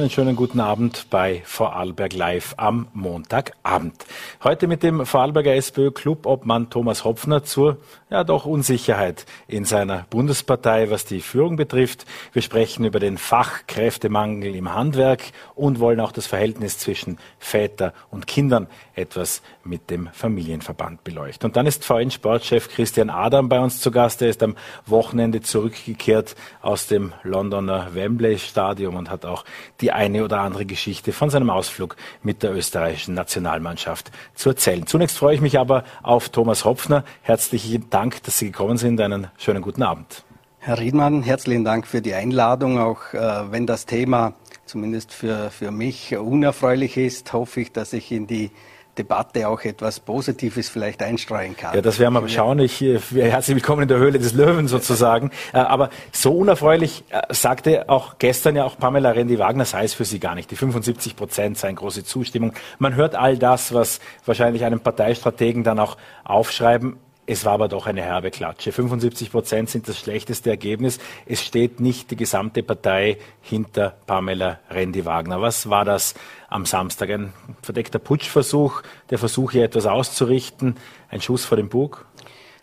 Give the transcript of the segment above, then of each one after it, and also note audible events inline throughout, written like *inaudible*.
Einen schönen guten Abend bei Vorarlberg Live am Montagabend. Heute mit dem Vorarlberger SPÖ-Clubobmann Thomas Hopfner zur ja doch Unsicherheit in seiner Bundespartei, was die Führung betrifft. Wir sprechen über den Fachkräftemangel im Handwerk und wollen auch das Verhältnis zwischen Väter und Kindern etwas mit dem Familienverband beleuchten. Und dann ist VN-Sportchef Christian Adam bei uns zu Gast. Er ist am Wochenende zurückgekehrt aus dem Londoner Wembley Stadium und hat auch die eine oder andere Geschichte von seinem Ausflug mit der österreichischen Nationalmannschaft zu erzählen. Zunächst freue ich mich aber auf Thomas Hopfner. Herzlichen Dank, dass Sie gekommen sind. Einen schönen guten Abend. Herr Riedmann, herzlichen Dank für die Einladung. Auch äh, wenn das Thema zumindest für, für mich unerfreulich ist, hoffe ich, dass ich in die Debatte auch etwas Positives vielleicht einstreuen kann. Ja, das werden wir schauen. Ich, äh, herzlich willkommen in der Höhle des Löwen sozusagen. Äh, aber so unerfreulich äh, sagte auch gestern ja auch Pamela Rendi-Wagner, sei es für sie gar nicht. Die 75 Prozent seien große Zustimmung. Man hört all das, was wahrscheinlich einem Parteistrategen dann auch aufschreiben. Es war aber doch eine herbe Klatsche. 75 Prozent sind das schlechteste Ergebnis. Es steht nicht die gesamte Partei hinter Pamela Rendi-Wagner. Was war das am Samstag? Ein verdeckter Putschversuch, der Versuch, hier etwas auszurichten, ein Schuss vor dem Bug?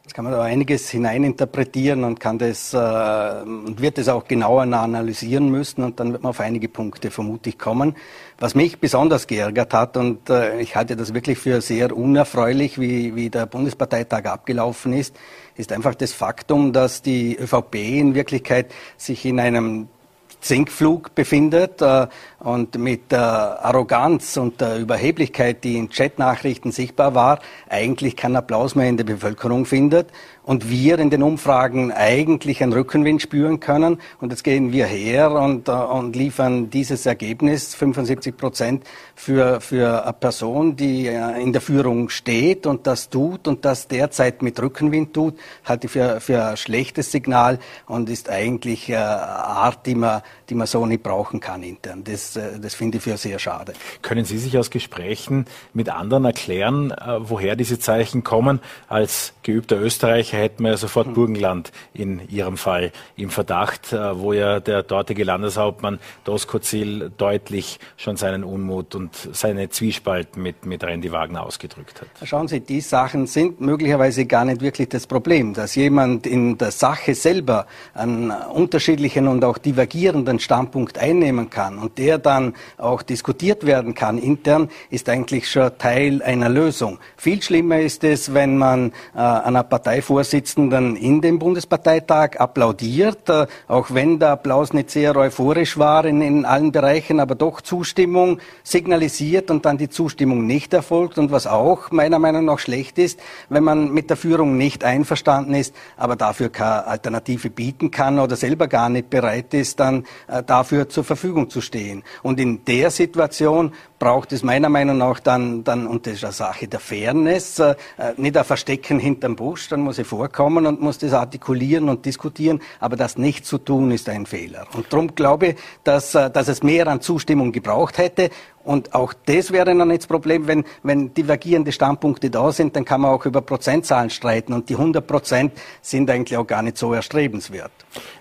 Jetzt kann man da einiges hineininterpretieren und kann das äh, und wird es auch genauer analysieren müssen und dann wird man auf einige Punkte vermutlich kommen. Was mich besonders geärgert hat und äh, ich halte das wirklich für sehr unerfreulich, wie, wie der Bundesparteitag abgelaufen ist, ist einfach das Faktum, dass die ÖVP in Wirklichkeit sich in einem Sinkflug befindet äh, und mit der Arroganz und der Überheblichkeit, die in Chatnachrichten sichtbar war, eigentlich keinen Applaus mehr in der Bevölkerung findet und wir in den Umfragen eigentlich einen Rückenwind spüren können. Und jetzt gehen wir her und, äh, und liefern dieses Ergebnis, 75 Prozent, für, für eine Person, die äh, in der Führung steht und das tut und das derzeit mit Rückenwind tut, halte ich für, für ein schlechtes Signal und ist eigentlich eine Art, die man, die man so nicht brauchen kann intern. Das, äh, das finde ich für sehr schade. Können Sie sich aus Gesprächen mit anderen erklären, woher diese Zeichen kommen? Als geübter Österreicher hätten wir ja sofort Burgenland in Ihrem Fall im Verdacht, äh, wo ja der dortige Landeshauptmann Doskozil deutlich schon seinen Unmut und seine Zwiespalt mit, mit Randy Wagner ausgedrückt hat. Schauen Sie, die Sachen sind möglicherweise gar nicht wirklich das Problem. Dass jemand in der Sache selber einen unterschiedlichen und auch divergierenden Standpunkt einnehmen kann und der dann auch diskutiert werden kann intern, ist eigentlich schon Teil einer Lösung. Viel schlimmer ist es, wenn man äh, einer Parteivorsitzenden Vorsitzenden in dem Bundesparteitag applaudiert, äh, auch wenn der Applaus nicht sehr euphorisch war in, in allen Bereichen, aber doch Zustimmung signalisiert und dann die Zustimmung nicht erfolgt und was auch meiner Meinung nach schlecht ist, wenn man mit der Führung nicht einverstanden ist, aber dafür keine Alternative bieten kann oder selber gar nicht bereit ist, dann äh, dafür zur Verfügung zu stehen. Und in der Situation braucht es meiner Meinung nach dann, dann und das ist eine Sache der Fairness, äh, nicht ein Verstecken hinterm Busch, dann muss ich vorkommen und muss das artikulieren und diskutieren, aber das nicht zu tun ist ein Fehler. Und darum glaube ich, dass, äh, dass es mehr an Zustimmung gebraucht hätte und auch das wäre dann nicht das Problem, wenn, wenn divergierende Standpunkte da sind, dann kann man auch über Prozentzahlen streiten. Und die 100 Prozent sind eigentlich auch gar nicht so erstrebenswert.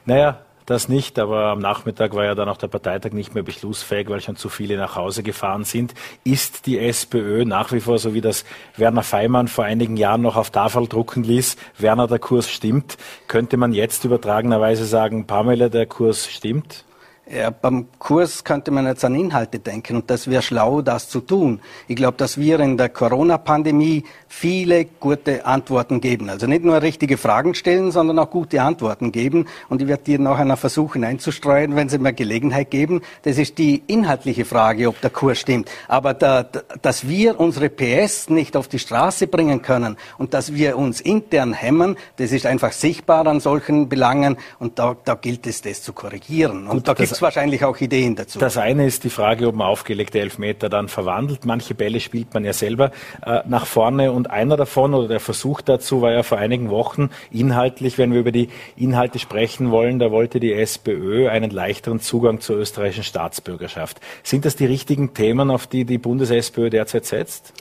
Naja, das nicht, aber am Nachmittag war ja dann auch der Parteitag nicht mehr beschlussfähig, weil schon zu viele nach Hause gefahren sind. Ist die SPÖ nach wie vor, so wie das Werner Feimann vor einigen Jahren noch auf Tafel drucken ließ, Werner, der Kurs stimmt, könnte man jetzt übertragenerweise sagen, Pamela, der Kurs stimmt? Ja, beim Kurs könnte man jetzt an Inhalte denken und das wäre schlau, das zu tun. Ich glaube, dass wir in der Corona-Pandemie viele gute Antworten geben. Also nicht nur richtige Fragen stellen, sondern auch gute Antworten geben. Und ich werde dir noch einer versuchen einzustreuen, wenn Sie mir Gelegenheit geben. Das ist die inhaltliche Frage, ob der Kurs stimmt. Aber da, dass wir unsere PS nicht auf die Straße bringen können und dass wir uns intern hemmen, das ist einfach sichtbar an solchen Belangen und da, da gilt es, das zu korrigieren. Und Gut, da gibt es wahrscheinlich auch Ideen dazu. Das eine ist die Frage, ob man aufgelegte Elfmeter dann verwandelt. Manche Bälle spielt man ja selber äh, nach vorne und einer davon oder der Versuch dazu war ja vor einigen Wochen inhaltlich, wenn wir über die Inhalte sprechen wollen, da wollte die SPÖ einen leichteren Zugang zur österreichischen Staatsbürgerschaft. Sind das die richtigen Themen, auf die die Bundes-SPÖ derzeit setzt?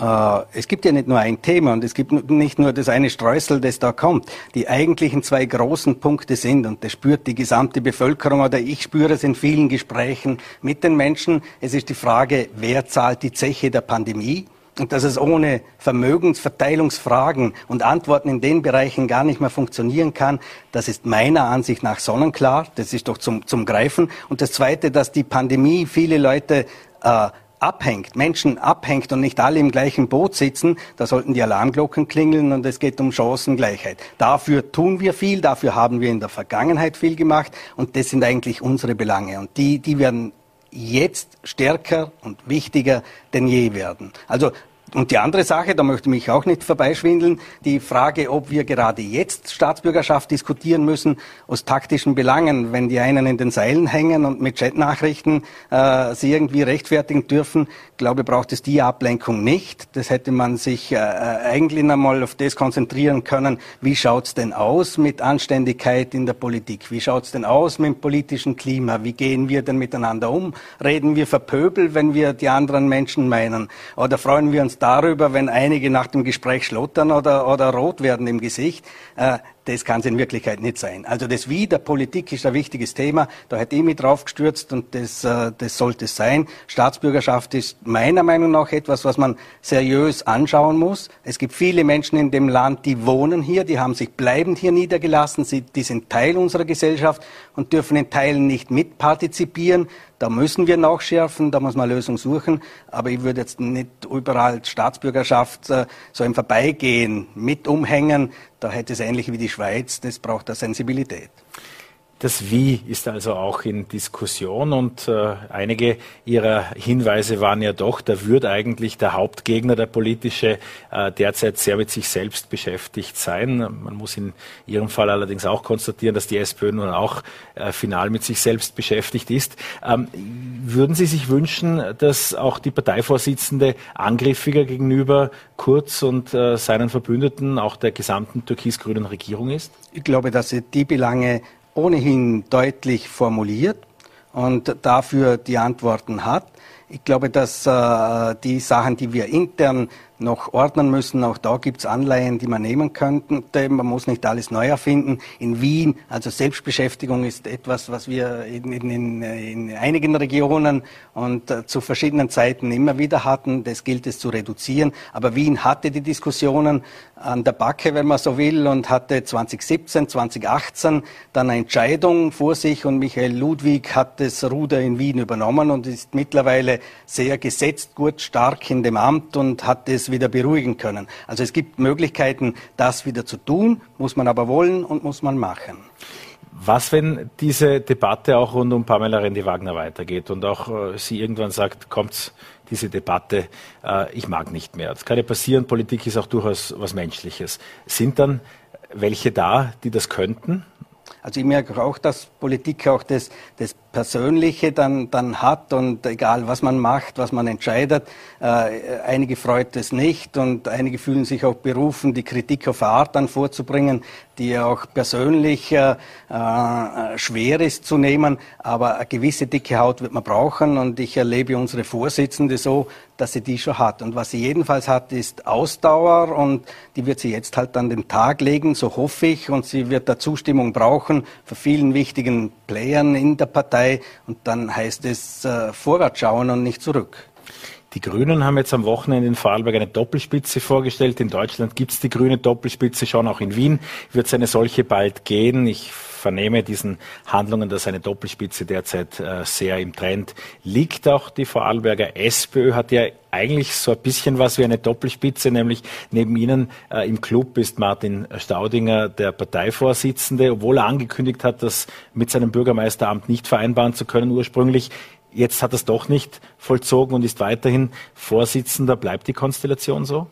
Äh, es gibt ja nicht nur ein Thema und es gibt nicht nur das eine Streusel, das da kommt. Die eigentlichen zwei großen Punkte sind, und das spürt die gesamte Bevölkerung oder ich spüre es in vielen Gesprächen mit den Menschen, es ist die Frage, wer zahlt die Zeche der Pandemie? Und dass es ohne Vermögensverteilungsfragen und Antworten in den Bereichen gar nicht mehr funktionieren kann, das ist meiner Ansicht nach sonnenklar. Das ist doch zum, zum Greifen. Und das Zweite, dass die Pandemie viele Leute äh, abhängt, Menschen abhängt und nicht alle im gleichen Boot sitzen, da sollten die Alarmglocken klingeln und es geht um Chancengleichheit. Dafür tun wir viel, dafür haben wir in der Vergangenheit viel gemacht und das sind eigentlich unsere Belange und die, die werden jetzt stärker und wichtiger denn je werden. Also und die andere Sache, da möchte ich mich auch nicht vorbeischwindeln, die Frage, ob wir gerade jetzt Staatsbürgerschaft diskutieren müssen, aus taktischen Belangen, wenn die einen in den Seilen hängen und mit Chatnachrichten äh, sie irgendwie rechtfertigen dürfen, glaube braucht es die Ablenkung nicht. Das hätte man sich äh, eigentlich einmal auf das konzentrieren können, wie schaut's denn aus mit Anständigkeit in der Politik? Wie schaut's denn aus mit dem politischen Klima? Wie gehen wir denn miteinander um? Reden wir verpöbel, wenn wir die anderen Menschen meinen? Oder freuen wir uns darüber, wenn einige nach dem Gespräch schlottern oder, oder rot werden im Gesicht. Das kann es in Wirklichkeit nicht sein. Also das Wie der Politik ist ein wichtiges Thema. Da mich drauf gestürzt und das, äh, das sollte es sein. Staatsbürgerschaft ist meiner Meinung nach etwas, was man seriös anschauen muss. Es gibt viele Menschen in dem Land, die wohnen hier, die haben sich bleibend hier niedergelassen, sie, die sind Teil unserer Gesellschaft und dürfen in Teilen nicht mitpartizipieren. Da müssen wir nachschärfen, da muss man Lösungen suchen. Aber ich würde jetzt nicht überall Staatsbürgerschaft äh, so im Vorbeigehen mit umhängen. Da hätte es ähnlich wie die Schweiz, das braucht da Sensibilität. Das Wie ist also auch in Diskussion und äh, einige Ihrer Hinweise waren ja doch, da würde eigentlich der Hauptgegner, der politische, äh, derzeit sehr mit sich selbst beschäftigt sein. Man muss in Ihrem Fall allerdings auch konstatieren, dass die SPÖ nun auch äh, final mit sich selbst beschäftigt ist. Ähm, würden Sie sich wünschen, dass auch die Parteivorsitzende angriffiger gegenüber Kurz und äh, seinen Verbündeten, auch der gesamten türkis-grünen Regierung ist? Ich glaube, dass sie die Belange ohnehin deutlich formuliert und dafür die Antworten hat. Ich glaube, dass äh, die Sachen, die wir intern noch ordnen müssen. Auch da gibt es Anleihen, die man nehmen könnte. Man muss nicht alles neu erfinden. In Wien, also Selbstbeschäftigung ist etwas, was wir in, in, in einigen Regionen und äh, zu verschiedenen Zeiten immer wieder hatten. Das gilt es zu reduzieren. Aber Wien hatte die Diskussionen an der Backe, wenn man so will, und hatte 2017, 2018 dann eine Entscheidung vor sich und Michael Ludwig hat das Ruder in Wien übernommen und ist mittlerweile sehr gesetzt, gut, stark in dem Amt und hat es wieder beruhigen können. Also es gibt Möglichkeiten, das wieder zu tun, muss man aber wollen und muss man machen. Was, wenn diese Debatte auch rund um Pamela Rendi-Wagner weitergeht und auch äh, sie irgendwann sagt, kommt diese Debatte, äh, ich mag nicht mehr. Das kann ja passieren, Politik ist auch durchaus was Menschliches. Sind dann welche da, die das könnten? Also ich merke auch, dass Politik auch das, das Persönliche dann, dann hat und egal was man macht, was man entscheidet, äh, einige freut es nicht und einige fühlen sich auch berufen, die Kritik auf Art dann vorzubringen, die auch persönlich äh, äh, schwer ist zu nehmen, aber eine gewisse dicke Haut wird man brauchen und ich erlebe unsere Vorsitzende so, dass sie die schon hat. Und was sie jedenfalls hat, ist Ausdauer und die wird sie jetzt halt an den Tag legen, so hoffe ich, und sie wird da Zustimmung brauchen für vielen wichtigen Playern in der Partei und dann heißt es äh, vorwärts schauen und nicht zurück. Die Grünen haben jetzt am Wochenende in Vorarlberg eine Doppelspitze vorgestellt. In Deutschland gibt es die grüne Doppelspitze schon, auch in Wien wird es eine solche bald gehen. Ich vernehme diesen Handlungen, dass eine Doppelspitze derzeit äh, sehr im Trend liegt. Auch die Vorarlberger SPÖ hat ja eigentlich so ein bisschen was wie eine Doppelspitze, nämlich neben Ihnen äh, im Club ist Martin Staudinger der Parteivorsitzende, obwohl er angekündigt hat, das mit seinem Bürgermeisteramt nicht vereinbaren zu können ursprünglich. Jetzt hat er es doch nicht vollzogen und ist weiterhin Vorsitzender. Bleibt die Konstellation so?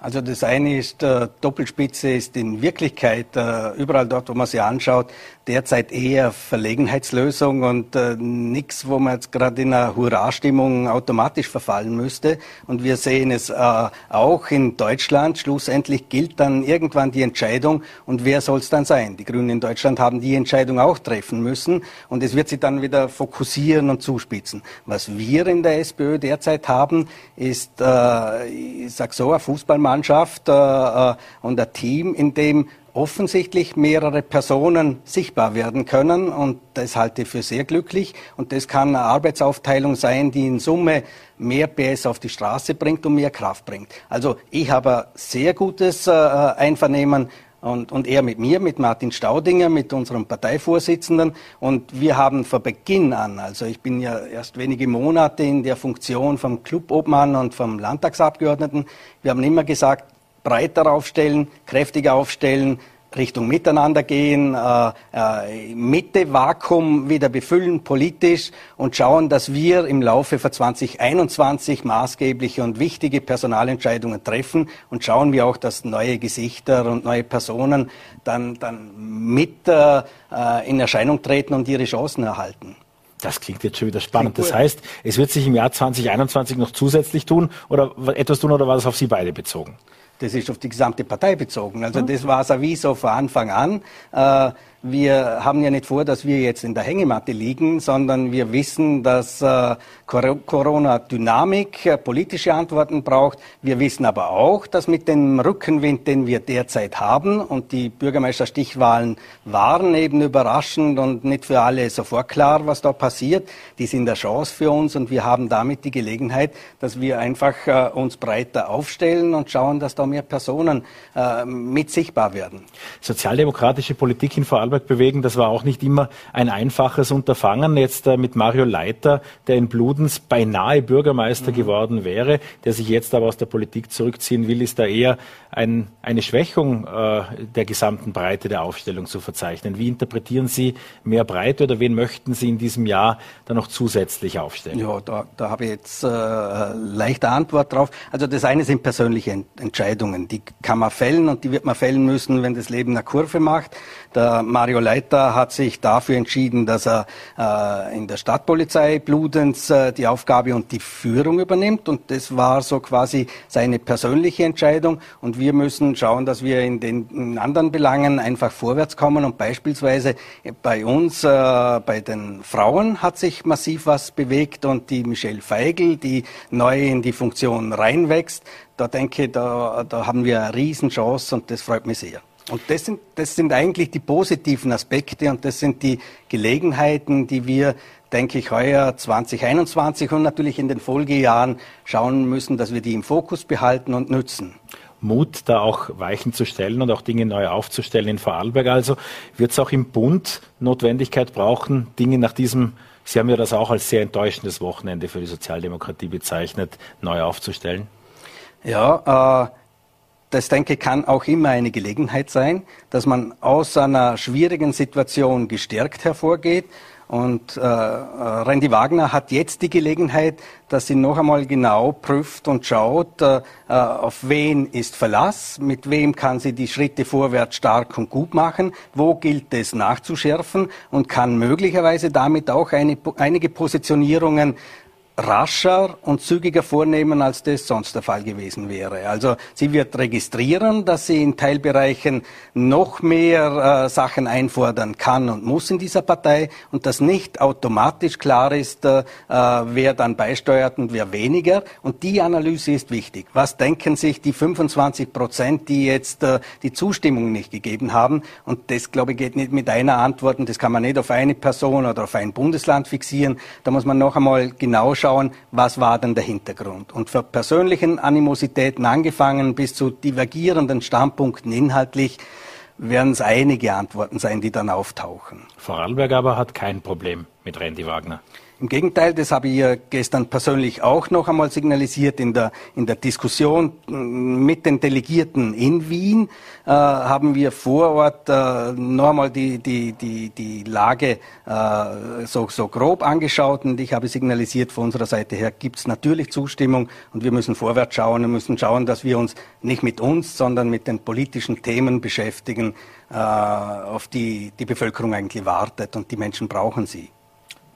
Also das eine ist, äh, Doppelspitze ist in Wirklichkeit äh, überall dort, wo man sie anschaut, derzeit eher Verlegenheitslösung und äh, nichts, wo man jetzt gerade in einer Hurra-Stimmung automatisch verfallen müsste. Und wir sehen es äh, auch in Deutschland. Schlussendlich gilt dann irgendwann die Entscheidung und wer soll es dann sein? Die Grünen in Deutschland haben die Entscheidung auch treffen müssen und es wird sich dann wieder fokussieren und zuspitzen. Was wir in der SPÖ derzeit haben, ist, äh, ich sag so, eine Fußballmannschaft äh, äh und ein Team, in dem offensichtlich mehrere Personen sichtbar werden können und das halte ich für sehr glücklich und das kann eine Arbeitsaufteilung sein, die in Summe mehr PS auf die Straße bringt und mehr Kraft bringt. Also ich habe sehr gutes äh, Einvernehmen und, und er mit mir, mit Martin Staudinger, mit unserem Parteivorsitzenden. Und wir haben von Beginn an, also ich bin ja erst wenige Monate in der Funktion vom Clubobmann und vom Landtagsabgeordneten, wir haben immer gesagt, breiter aufstellen, kräftiger aufstellen, Richtung Miteinander gehen, äh, äh, Mitte Vakuum wieder befüllen politisch und schauen, dass wir im Laufe von 2021 maßgebliche und wichtige Personalentscheidungen treffen und schauen wir auch, dass neue Gesichter und neue Personen dann, dann mit äh, äh in Erscheinung treten und ihre Chancen erhalten. Das klingt jetzt schon wieder spannend. Das heißt, es wird sich im Jahr 2021 noch zusätzlich tun oder etwas tun oder war das auf Sie beide bezogen? Das ist auf die gesamte Partei bezogen. Also das war sowieso von Anfang an. Äh, wir haben ja nicht vor, dass wir jetzt in der Hängematte liegen, sondern wir wissen, dass äh, Corona Dynamik, äh, politische Antworten braucht. Wir wissen aber auch, dass mit dem Rückenwind, den wir derzeit haben, und die Bürgermeisterstichwahlen waren eben überraschend und nicht für alle sofort klar, was da passiert, die sind eine Chance für uns und wir haben damit die Gelegenheit, dass wir einfach äh, uns breiter aufstellen und schauen, dass da mehr Personen äh, mit sichtbar werden. Sozialdemokratische Politik in vor allem Vorarlberg bewegen. Das war auch nicht immer ein einfaches Unterfangen. Jetzt äh, mit Mario Leiter, der in Bludens beinahe Bürgermeister mhm. geworden wäre, der sich jetzt aber aus der Politik zurückziehen will, ist da eher ein, eine Schwächung äh, der gesamten Breite der Aufstellung zu verzeichnen. Wie interpretieren Sie mehr Breite oder wen möchten Sie in diesem Jahr dann noch zusätzlich aufstellen? Ja, da, da habe ich jetzt äh, leichte Antwort drauf. Also das eine sind persönliche Entscheidungen. Die kann man fällen und die wird man fällen müssen, wenn das Leben eine Kurve macht. Der Mario Leiter hat sich dafür entschieden, dass er äh, in der Stadtpolizei Bludenz äh, die Aufgabe und die Führung übernimmt. Und das war so quasi seine persönliche Entscheidung. Und wir müssen schauen, dass wir in den in anderen Belangen einfach vorwärts kommen. Und beispielsweise bei uns, äh, bei den Frauen hat sich massiv was bewegt. Und die Michelle Feigl, die neu in die Funktion reinwächst, da denke ich, da, da haben wir eine Riesenchance und das freut mich sehr. Und das sind, das sind eigentlich die positiven Aspekte und das sind die Gelegenheiten, die wir, denke ich, heuer 2021 und natürlich in den Folgejahren schauen müssen, dass wir die im Fokus behalten und nützen. Mut, da auch Weichen zu stellen und auch Dinge neu aufzustellen in Vorarlberg. Also wird es auch im Bund Notwendigkeit brauchen, Dinge nach diesem, Sie haben ja das auch als sehr enttäuschendes Wochenende für die Sozialdemokratie bezeichnet, neu aufzustellen? Ja, äh, das denke ich kann auch immer eine Gelegenheit sein, dass man aus einer schwierigen Situation gestärkt hervorgeht. Und äh, Randy Wagner hat jetzt die Gelegenheit, dass sie noch einmal genau prüft und schaut, äh, auf wen ist Verlass, mit wem kann sie die Schritte vorwärts stark und gut machen, wo gilt es nachzuschärfen und kann möglicherweise damit auch eine, einige Positionierungen rascher und zügiger vornehmen, als das sonst der Fall gewesen wäre. Also sie wird registrieren, dass sie in Teilbereichen noch mehr äh, Sachen einfordern kann und muss in dieser Partei und dass nicht automatisch klar ist, äh, wer dann beisteuert und wer weniger. Und die Analyse ist wichtig. Was denken sich die 25 Prozent, die jetzt äh, die Zustimmung nicht gegeben haben? Und das, glaube ich, geht nicht mit einer Antwort und das kann man nicht auf eine Person oder auf ein Bundesland fixieren. Da muss man noch einmal genau schauen, schauen, was war denn der Hintergrund. Und für persönlichen Animositäten angefangen bis zu divergierenden Standpunkten inhaltlich werden es einige Antworten sein, die dann auftauchen. Vorarlberg aber hat kein Problem mit Randy Wagner. Im Gegenteil, das habe ich ja gestern persönlich auch noch einmal signalisiert in der, in der Diskussion mit den Delegierten in Wien, äh, haben wir vor Ort äh, noch einmal die, die, die, die Lage äh, so, so grob angeschaut und ich habe signalisiert, von unserer Seite her gibt es natürlich Zustimmung und wir müssen vorwärts schauen und müssen schauen, dass wir uns nicht mit uns, sondern mit den politischen Themen beschäftigen, äh, auf die die Bevölkerung eigentlich wartet und die Menschen brauchen sie.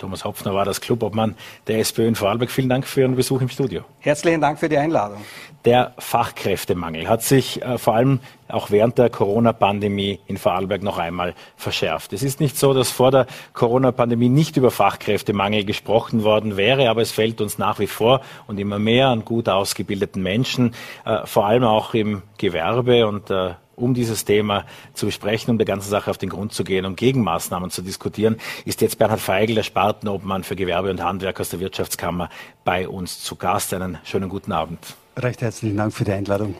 Thomas Hopfner war das Clubobmann der SPÖ in Vorarlberg. Vielen Dank für Ihren Besuch im Studio. Herzlichen Dank für die Einladung. Der Fachkräftemangel hat sich äh, vor allem auch während der Corona-Pandemie in Vorarlberg noch einmal verschärft. Es ist nicht so, dass vor der Corona-Pandemie nicht über Fachkräftemangel gesprochen worden wäre, aber es fällt uns nach wie vor und immer mehr an gut ausgebildeten Menschen, äh, vor allem auch im Gewerbe und äh, um dieses Thema zu besprechen, um der ganzen Sache auf den Grund zu gehen und Gegenmaßnahmen zu diskutieren, ist jetzt Bernhard Feigl, der Spartenobmann für Gewerbe und Handwerk aus der Wirtschaftskammer, bei uns zu Gast. Einen schönen guten Abend. Recht herzlichen Dank für die Einladung.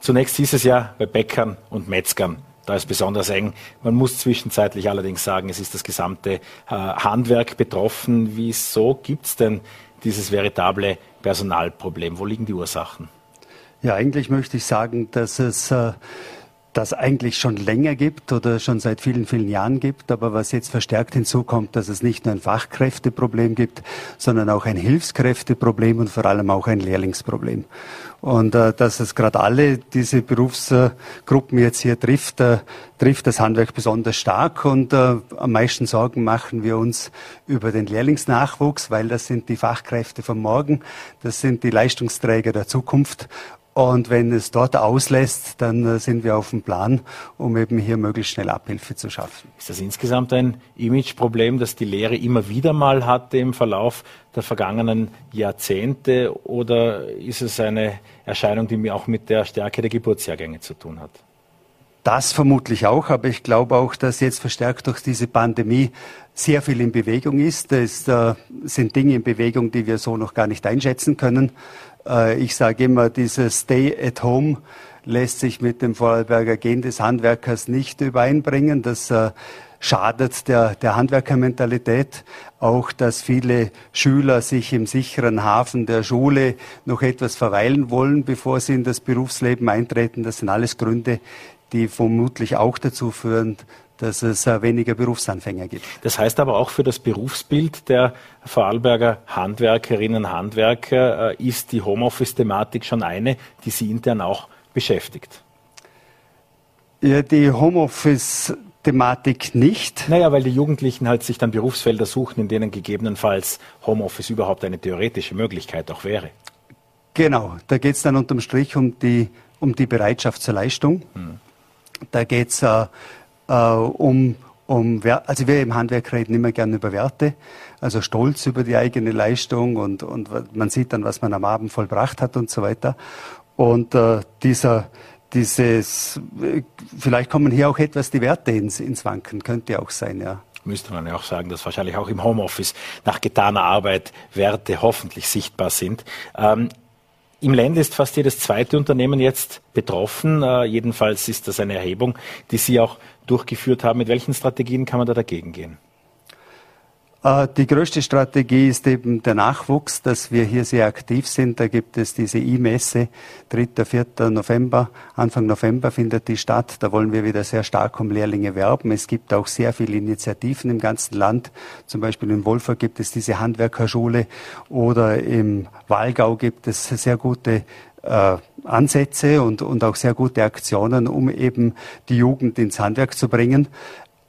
Zunächst hieß es ja bei Bäckern und Metzgern, da ist besonders eng. Man muss zwischenzeitlich allerdings sagen, es ist das gesamte äh, Handwerk betroffen. Wieso gibt es denn dieses veritable Personalproblem? Wo liegen die Ursachen? Ja, eigentlich möchte ich sagen, dass es äh, das eigentlich schon länger gibt oder schon seit vielen, vielen Jahren gibt, aber was jetzt verstärkt hinzukommt, dass es nicht nur ein Fachkräfteproblem gibt, sondern auch ein Hilfskräfteproblem und vor allem auch ein Lehrlingsproblem. Und äh, dass es gerade alle diese Berufsgruppen jetzt hier trifft, äh, trifft das Handwerk besonders stark. Und äh, am meisten Sorgen machen wir uns über den Lehrlingsnachwuchs, weil das sind die Fachkräfte von morgen, das sind die Leistungsträger der Zukunft. Und wenn es dort auslässt, dann äh, sind wir auf dem Plan, um eben hier möglichst schnell Abhilfe zu schaffen. Ist das insgesamt ein Imageproblem, das die Lehre immer wieder mal hatte im Verlauf der vergangenen Jahrzehnte? Oder ist es eine Erscheinung, die auch mit der Stärke der Geburtsjahrgänge zu tun hat? Das vermutlich auch, aber ich glaube auch, dass jetzt verstärkt durch diese Pandemie sehr viel in Bewegung ist. Es äh, sind Dinge in Bewegung, die wir so noch gar nicht einschätzen können. Äh, ich sage immer, dieses Stay at Home lässt sich mit dem Vorarlberger Gen des Handwerkers nicht übereinbringen. Das äh, schadet der, der Handwerkermentalität. Auch, dass viele Schüler sich im sicheren Hafen der Schule noch etwas verweilen wollen, bevor sie in das Berufsleben eintreten. Das sind alles Gründe, die vermutlich auch dazu führen, dass es äh, weniger Berufsanfänger gibt. Das heißt aber auch für das Berufsbild der Vorarlberger Handwerkerinnen und Handwerker äh, ist die Homeoffice-Thematik schon eine, die Sie intern auch beschäftigt. Ja, die Homeoffice Thematik nicht. Naja, weil die Jugendlichen halt sich dann Berufsfelder suchen, in denen gegebenenfalls Homeoffice überhaupt eine theoretische Möglichkeit auch wäre. Genau, da geht es dann unterm Strich um die, um die Bereitschaft zur Leistung. Hm. Da geht es äh, äh, um, um, also wir im Handwerk reden immer gerne über Werte, also stolz über die eigene Leistung und, und man sieht dann, was man am Abend vollbracht hat und so weiter. Und äh, dieser, dieses, vielleicht kommen hier auch etwas die Werte ins, ins Wanken, könnte auch sein, ja müsste man ja auch sagen, dass wahrscheinlich auch im Homeoffice nach getaner Arbeit Werte hoffentlich sichtbar sind. Ähm, im Ländle ist fast jedes zweite Unternehmen jetzt betroffen. Äh, jedenfalls ist das eine Erhebung, die Sie auch durchgeführt haben. Mit welchen Strategien kann man da dagegen gehen? Äh, die größte Strategie ist eben der Nachwuchs, dass wir hier sehr aktiv sind. Da gibt es diese E-Messe, 3., 4. November, Anfang November findet die statt. Da wollen wir wieder sehr stark um Lehrlinge werben. Es gibt auch sehr viele Initiativen im ganzen Land. Zum Beispiel in Wolfer gibt es diese Handwerkerschule oder im Walgau gibt es sehr gute äh, Ansätze und, und auch sehr gute Aktionen, um eben die Jugend ins Handwerk zu bringen.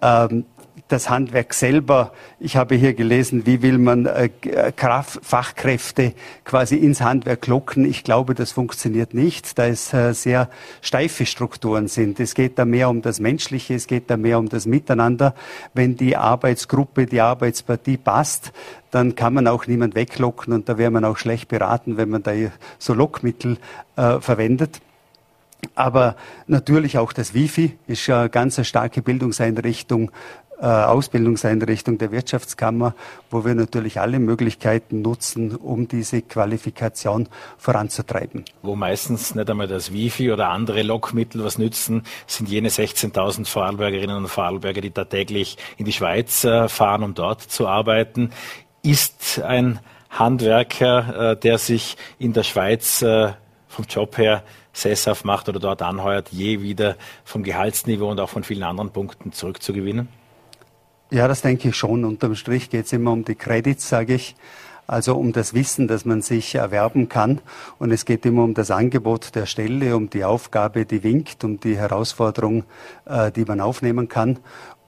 Ähm, das Handwerk selber. Ich habe hier gelesen, wie will man äh, Kraft, Fachkräfte quasi ins Handwerk locken. Ich glaube, das funktioniert nicht, da es äh, sehr steife Strukturen sind. Es geht da mehr um das Menschliche, es geht da mehr um das Miteinander. Wenn die Arbeitsgruppe, die Arbeitspartie passt, dann kann man auch niemand weglocken und da wäre man auch schlecht beraten, wenn man da so Lockmittel äh, verwendet. Aber natürlich auch das Wifi ist ja eine ganz starke Bildungseinrichtung äh, Ausbildungseinrichtung der Wirtschaftskammer, wo wir natürlich alle Möglichkeiten nutzen, um diese Qualifikation voranzutreiben. Wo meistens nicht einmal das Wifi oder andere Lockmittel was nützen, sind jene 16.000 Vorarlbergerinnen und Vorarlberger, die da täglich in die Schweiz äh, fahren, um dort zu arbeiten. ist ein Handwerker, äh, der sich in der Schweiz äh, vom Job her sesshaft macht oder dort anheuert, je wieder vom Gehaltsniveau und auch von vielen anderen Punkten zurückzugewinnen? Ja, das denke ich schon. Unterm Strich geht es immer um die Credits, sage ich. Also um das Wissen, das man sich erwerben kann. Und es geht immer um das Angebot der Stelle, um die Aufgabe, die winkt, um die Herausforderung, äh, die man aufnehmen kann.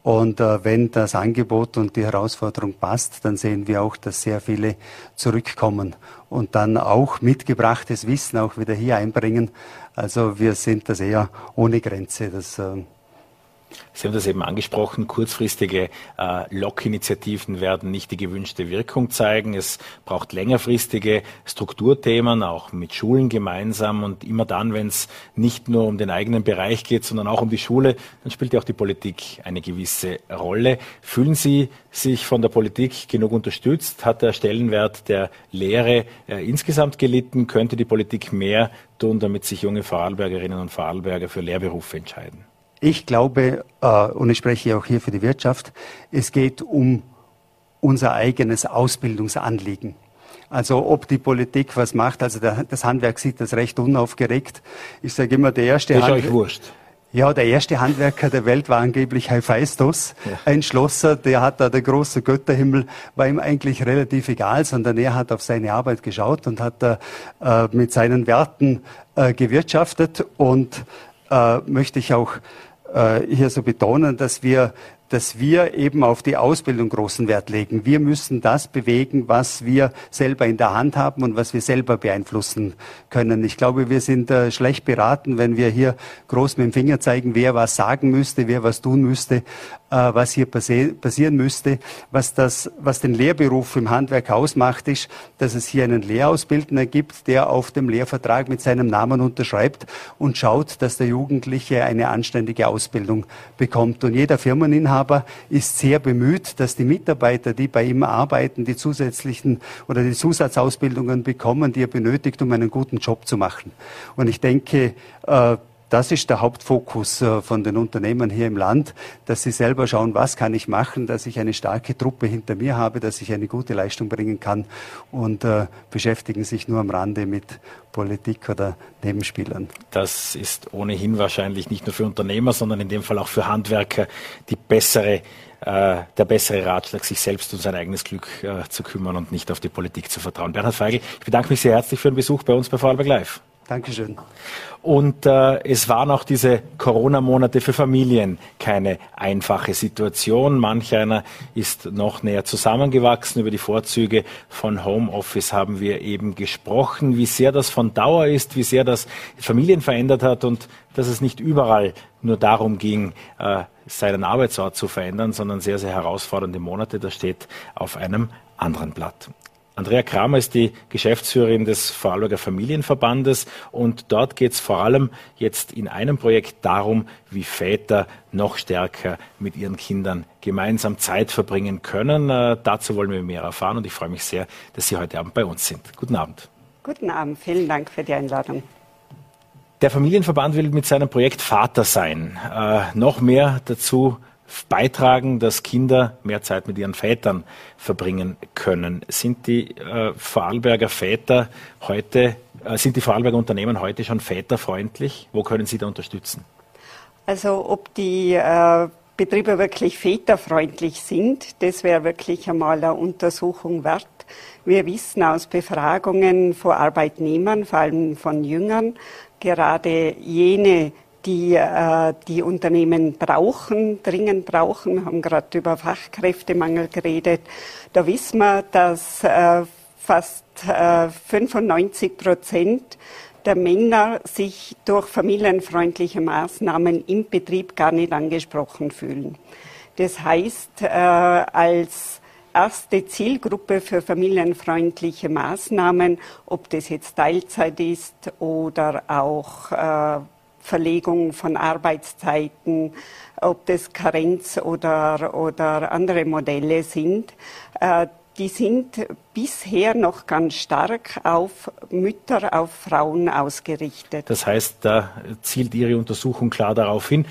Und äh, wenn das Angebot und die Herausforderung passt, dann sehen wir auch, dass sehr viele zurückkommen und dann auch mitgebrachtes Wissen auch wieder hier einbringen. Also wir sind das eher ohne Grenze. Das, äh, Sie haben das eben angesprochen, kurzfristige äh, Lockinitiativen werden nicht die gewünschte Wirkung zeigen. Es braucht längerfristige Strukturthemen, auch mit Schulen gemeinsam. Und immer dann, wenn es nicht nur um den eigenen Bereich geht, sondern auch um die Schule, dann spielt ja auch die Politik eine gewisse Rolle. Fühlen Sie sich von der Politik genug unterstützt? Hat der Stellenwert der Lehre äh, insgesamt gelitten? Könnte die Politik mehr tun, damit sich junge Vorarlbergerinnen und Vorarlberger für Lehrberufe entscheiden? Ich glaube, äh, und ich spreche auch hier für die Wirtschaft, es geht um unser eigenes Ausbildungsanliegen. Also ob die Politik was macht, also das Handwerk sieht das recht unaufgeregt. Ich sage immer, der erste das ist euch wurscht. Ja, der erste Handwerker der Welt war angeblich Hephaistos, ja. ein Schlosser, der hat da der große Götterhimmel, war ihm eigentlich relativ egal, sondern er hat auf seine Arbeit geschaut und hat da äh, mit seinen Werten äh, gewirtschaftet und äh, möchte ich auch äh, hier so betonen, dass wir dass wir eben auf die Ausbildung großen Wert legen. Wir müssen das bewegen, was wir selber in der Hand haben und was wir selber beeinflussen können. Ich glaube, wir sind äh, schlecht beraten, wenn wir hier groß mit dem Finger zeigen, wer was sagen müsste, wer was tun müsste, was hier passi passieren müsste. Was, das, was den Lehrberuf im Handwerk ausmacht, ist, dass es hier einen Lehrausbildner gibt, der auf dem Lehrvertrag mit seinem Namen unterschreibt und schaut, dass der Jugendliche eine anständige Ausbildung bekommt. Und jeder Firmeninhaber Inhaber ist sehr bemüht, dass die Mitarbeiter, die bei ihm arbeiten, die zusätzlichen oder die Zusatzausbildungen bekommen, die er benötigt, um einen guten Job zu machen. Und ich denke, äh, das ist der Hauptfokus äh, von den Unternehmen hier im Land, dass sie selber schauen, was kann ich machen, dass ich eine starke Truppe hinter mir habe, dass ich eine gute Leistung bringen kann und äh, beschäftigen sich nur am Rande mit Politik oder Nebenspielern. Das ist ohnehin wahrscheinlich nicht nur für Unternehmer, sondern in dem Fall auch für Handwerker die bessere äh, der bessere Ratschlag, sich selbst um sein eigenes Glück äh, zu kümmern und nicht auf die Politik zu vertrauen. Bernhard Feigl, ich bedanke mich sehr herzlich für den Besuch bei uns bei Vorarlberg Live. Dankeschön. Und äh, es waren auch diese Corona-Monate für Familien keine einfache Situation. Manch einer ist noch näher zusammengewachsen. Über die Vorzüge von Homeoffice haben wir eben gesprochen, wie sehr das von Dauer ist, wie sehr das Familien verändert hat und dass es nicht überall nur darum ging, äh, seinen Arbeitsort zu verändern, sondern sehr, sehr herausfordernde Monate. Das steht auf einem anderen Blatt. Andrea Kramer ist die Geschäftsführerin des Vorarlberger Familienverbandes und dort geht es vor allem jetzt in einem Projekt darum, wie Väter noch stärker mit ihren Kindern gemeinsam Zeit verbringen können. Äh, dazu wollen wir mehr erfahren und ich freue mich sehr, dass Sie heute Abend bei uns sind. Guten Abend. Guten Abend, vielen Dank für die Einladung. Der Familienverband will mit seinem Projekt Vater sein. Äh, noch mehr dazu beitragen, dass Kinder mehr Zeit mit ihren Vätern verbringen können. Sind die äh, Vorarlberger Väter heute, äh, sind die Vorarlberger Unternehmen heute schon väterfreundlich? Wo können Sie da unterstützen? Also ob die äh, Betriebe wirklich väterfreundlich sind, das wäre wirklich einmal eine Untersuchung wert. Wir wissen aus Befragungen von Arbeitnehmern, vor allem von Jüngern, gerade jene, die äh, die Unternehmen brauchen, dringend brauchen. Wir haben gerade über Fachkräftemangel geredet. Da wissen wir, dass äh, fast äh, 95 Prozent der Männer sich durch familienfreundliche Maßnahmen im Betrieb gar nicht angesprochen fühlen. Das heißt, äh, als erste Zielgruppe für familienfreundliche Maßnahmen, ob das jetzt Teilzeit ist oder auch äh, Verlegung von Arbeitszeiten, ob das Karenz oder, oder andere Modelle sind, äh, die sind bisher noch ganz stark auf Mütter, auf Frauen ausgerichtet. Das heißt, da zielt Ihre Untersuchung klar darauf hin.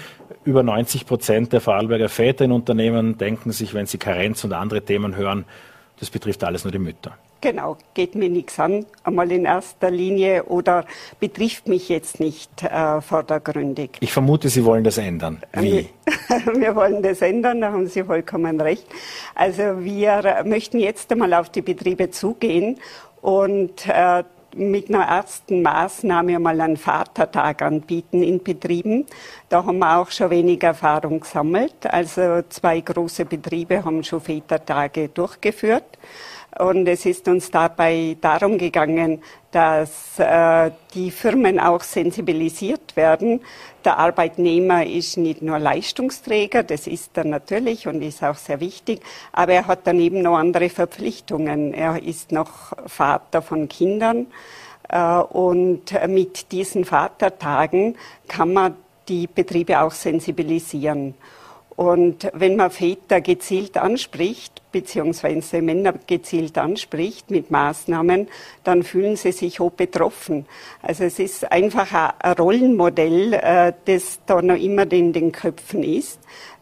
Über 90 Prozent der Vorarlberger Väter in Unternehmen denken sich, wenn sie Karenz und andere Themen hören, das betrifft alles nur die Mütter. Genau, geht mir nichts an, einmal in erster Linie oder betrifft mich jetzt nicht äh, vordergründig. Ich vermute, Sie wollen das ändern. Wie? *laughs* Wir wollen das ändern, da haben Sie vollkommen recht. Also wir möchten jetzt einmal auf die Betriebe zugehen und äh, mit einer ersten Maßnahme mal einen Vatertag anbieten in Betrieben. Da haben wir auch schon wenig Erfahrung gesammelt. Also zwei große Betriebe haben schon Vätertage durchgeführt. Und es ist uns dabei darum gegangen, dass äh, die Firmen auch sensibilisiert werden. Der Arbeitnehmer ist nicht nur Leistungsträger, das ist er natürlich und ist auch sehr wichtig, aber er hat daneben noch andere Verpflichtungen. Er ist noch Vater von Kindern äh, und mit diesen Vatertagen kann man die Betriebe auch sensibilisieren. Und wenn man Väter gezielt anspricht, beziehungsweise Männer gezielt anspricht mit Maßnahmen, dann fühlen sie sich auch betroffen. Also es ist einfach ein Rollenmodell, äh, das da noch immer in den Köpfen ist.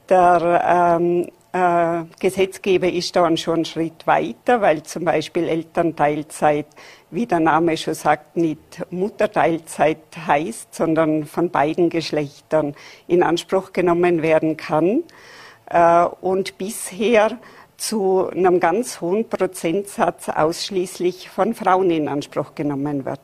Der ähm, äh, Gesetzgeber ist da schon einen Schritt weiter, weil zum Beispiel Elternteilzeit wie der Name schon sagt, nicht Mutterteilzeit heißt, sondern von beiden Geschlechtern in Anspruch genommen werden kann. Äh, und bisher zu einem ganz hohen Prozentsatz ausschließlich von Frauen in Anspruch genommen wird.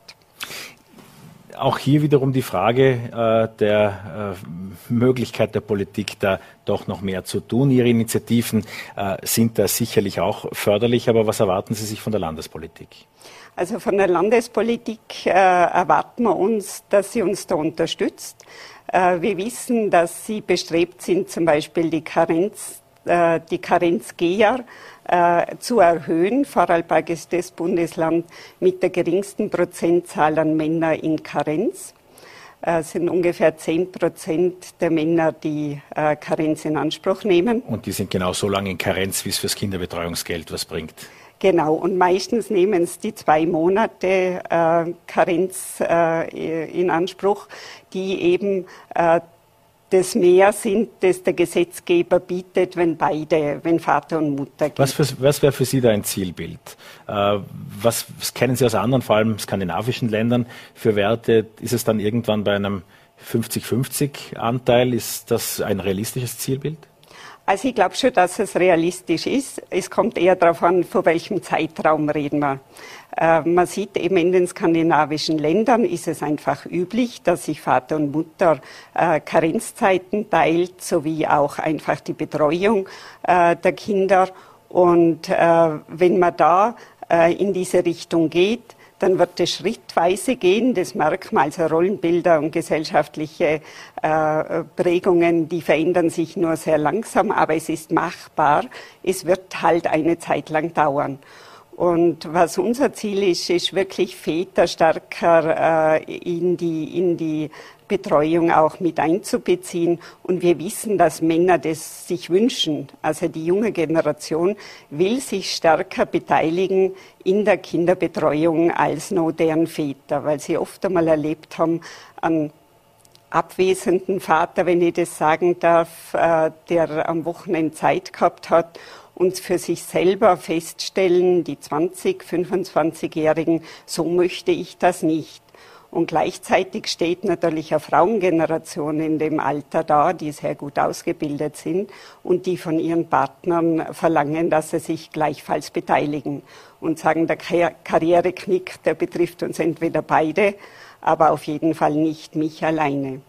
Auch hier wiederum die Frage äh, der äh, Möglichkeit der Politik, da doch noch mehr zu tun. Ihre Initiativen äh, sind da sicherlich auch förderlich, aber was erwarten Sie sich von der Landespolitik? Also von der Landespolitik äh, erwarten wir uns, dass sie uns da unterstützt. Äh, wir wissen, dass sie bestrebt sind, zum Beispiel die Karenz, die Karenzgeher äh, zu erhöhen. Vorarlberg ist das Bundesland mit der geringsten Prozentzahl an Männern in Karenz. Es äh, sind ungefähr 10 Prozent der Männer, die äh, Karenz in Anspruch nehmen. Und die sind genau so lange in Karenz, wie es fürs Kinderbetreuungsgeld was bringt. Genau, und meistens nehmen es die zwei Monate äh, Karenz äh, in Anspruch, die eben äh, das mehr sind, das der Gesetzgeber bietet, wenn beide, wenn Vater und Mutter gehen. Was, was wäre für Sie da ein Zielbild? Äh, was, was kennen Sie aus anderen, vor allem skandinavischen Ländern, für Werte? Ist es dann irgendwann bei einem 50-50 Anteil? Ist das ein realistisches Zielbild? Also ich glaube schon, dass es realistisch ist. Es kommt eher darauf an, vor welchem Zeitraum reden wir. Äh, man sieht eben in den skandinavischen Ländern ist es einfach üblich, dass sich Vater und Mutter äh, Karenzzeiten teilt, sowie auch einfach die Betreuung äh, der Kinder. Und äh, wenn man da äh, in diese Richtung geht, dann wird es schrittweise gehen. Das merkt man, also Rollenbilder und gesellschaftliche äh, Prägungen, die verändern sich nur sehr langsam, aber es ist machbar. Es wird halt eine Zeit lang dauern. Und was unser Ziel ist, ist wirklich Väter stärker äh, in, die, in die Betreuung auch mit einzubeziehen. Und wir wissen, dass Männer das sich wünschen. Also die junge Generation will sich stärker beteiligen in der Kinderbetreuung als nur deren Väter, weil sie oft einmal erlebt haben, einen abwesenden Vater, wenn ich das sagen darf, äh, der am Wochenende Zeit gehabt hat und für sich selber feststellen, die 20, 25-Jährigen, so möchte ich das nicht. Und gleichzeitig steht natürlich eine Frauengeneration in dem Alter da, die sehr gut ausgebildet sind und die von ihren Partnern verlangen, dass sie sich gleichfalls beteiligen und sagen, der Karriereknick, der betrifft uns entweder beide, aber auf jeden Fall nicht mich alleine.